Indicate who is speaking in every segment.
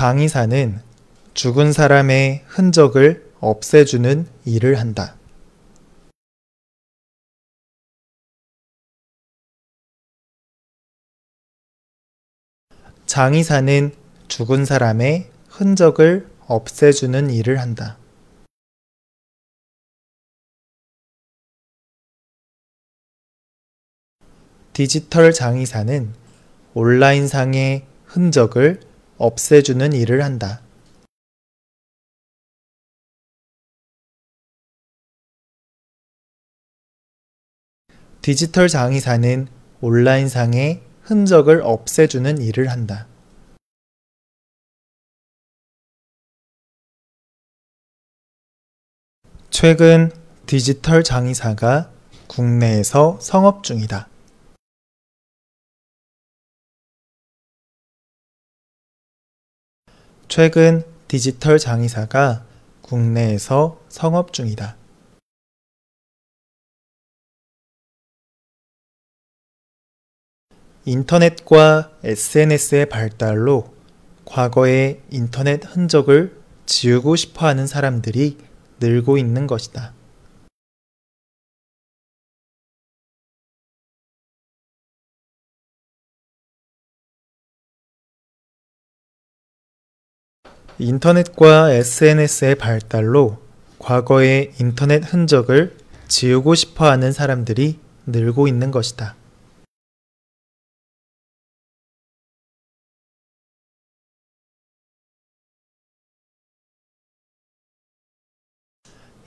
Speaker 1: 장의사는 죽은 사람의 흔적을 없애주는 일을 한다. 장의사는 죽은 사람의 흔적을 없애주는 일을 한다. 디지털 장의사는 온라인상의 흔적을 없애주는 일을 한다. 디지털 장의사는 온라인상의 흔적을 없애주는 일을 한다. 최근 디지털 장의사가 국내에서 성업 중이다. 최근 디지털 장의사가 국내에서 성업 중이다. 인터넷과 SNS의 발달로 과거의 인터넷 흔적을 지우고 싶어 하는 사람들이 늘고 있는 것이다. 인터넷과 SNS의 발달로 과거의 인터넷 흔적을 지우고 싶어 하는 사람들이 늘고 있는 것이다.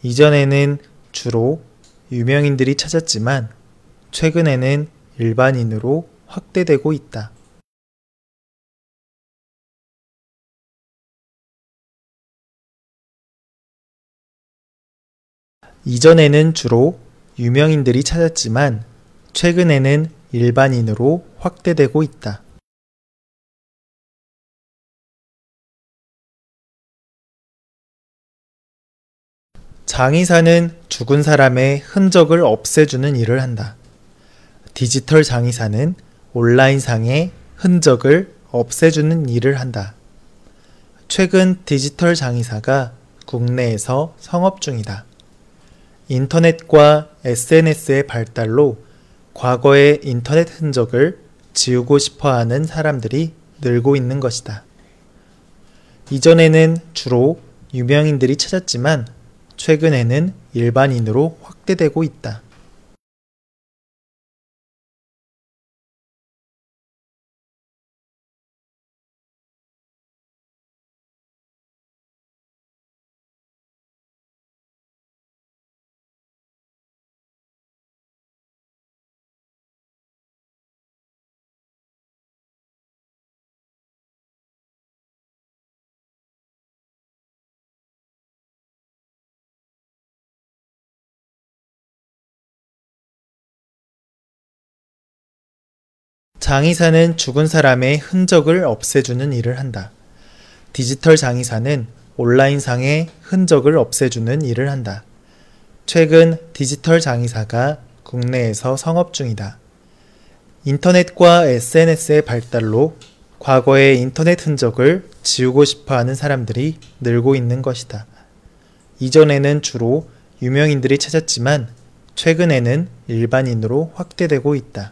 Speaker 1: 이전에는 주로 유명인들이 찾았지만 최근에는 일반인으로 확대되고 있다. 이전에는 주로 유명인들이 찾았지만 최근에는 일반인으로 확대되고 있다. 장의사는 죽은 사람의 흔적을 없애주는 일을 한다. 디지털 장의사는 온라인상의 흔적을 없애주는 일을 한다. 최근 디지털 장의사가 국내에서 성업 중이다. 인터넷과 SNS의 발달로 과거의 인터넷 흔적을 지우고 싶어 하는 사람들이 늘고 있는 것이다. 이전에는 주로 유명인들이 찾았지만 최근에는 일반인으로 확대되고 있다. 장의사는 죽은 사람의 흔적을 없애주는 일을 한다. 디지털 장의사는 온라인상의 흔적을 없애주는 일을 한다. 최근 디지털 장의사가 국내에서 성업 중이다. 인터넷과 SNS의 발달로 과거의 인터넷 흔적을 지우고 싶어 하는 사람들이 늘고 있는 것이다. 이전에는 주로 유명인들이 찾았지만 최근에는 일반인으로 확대되고 있다.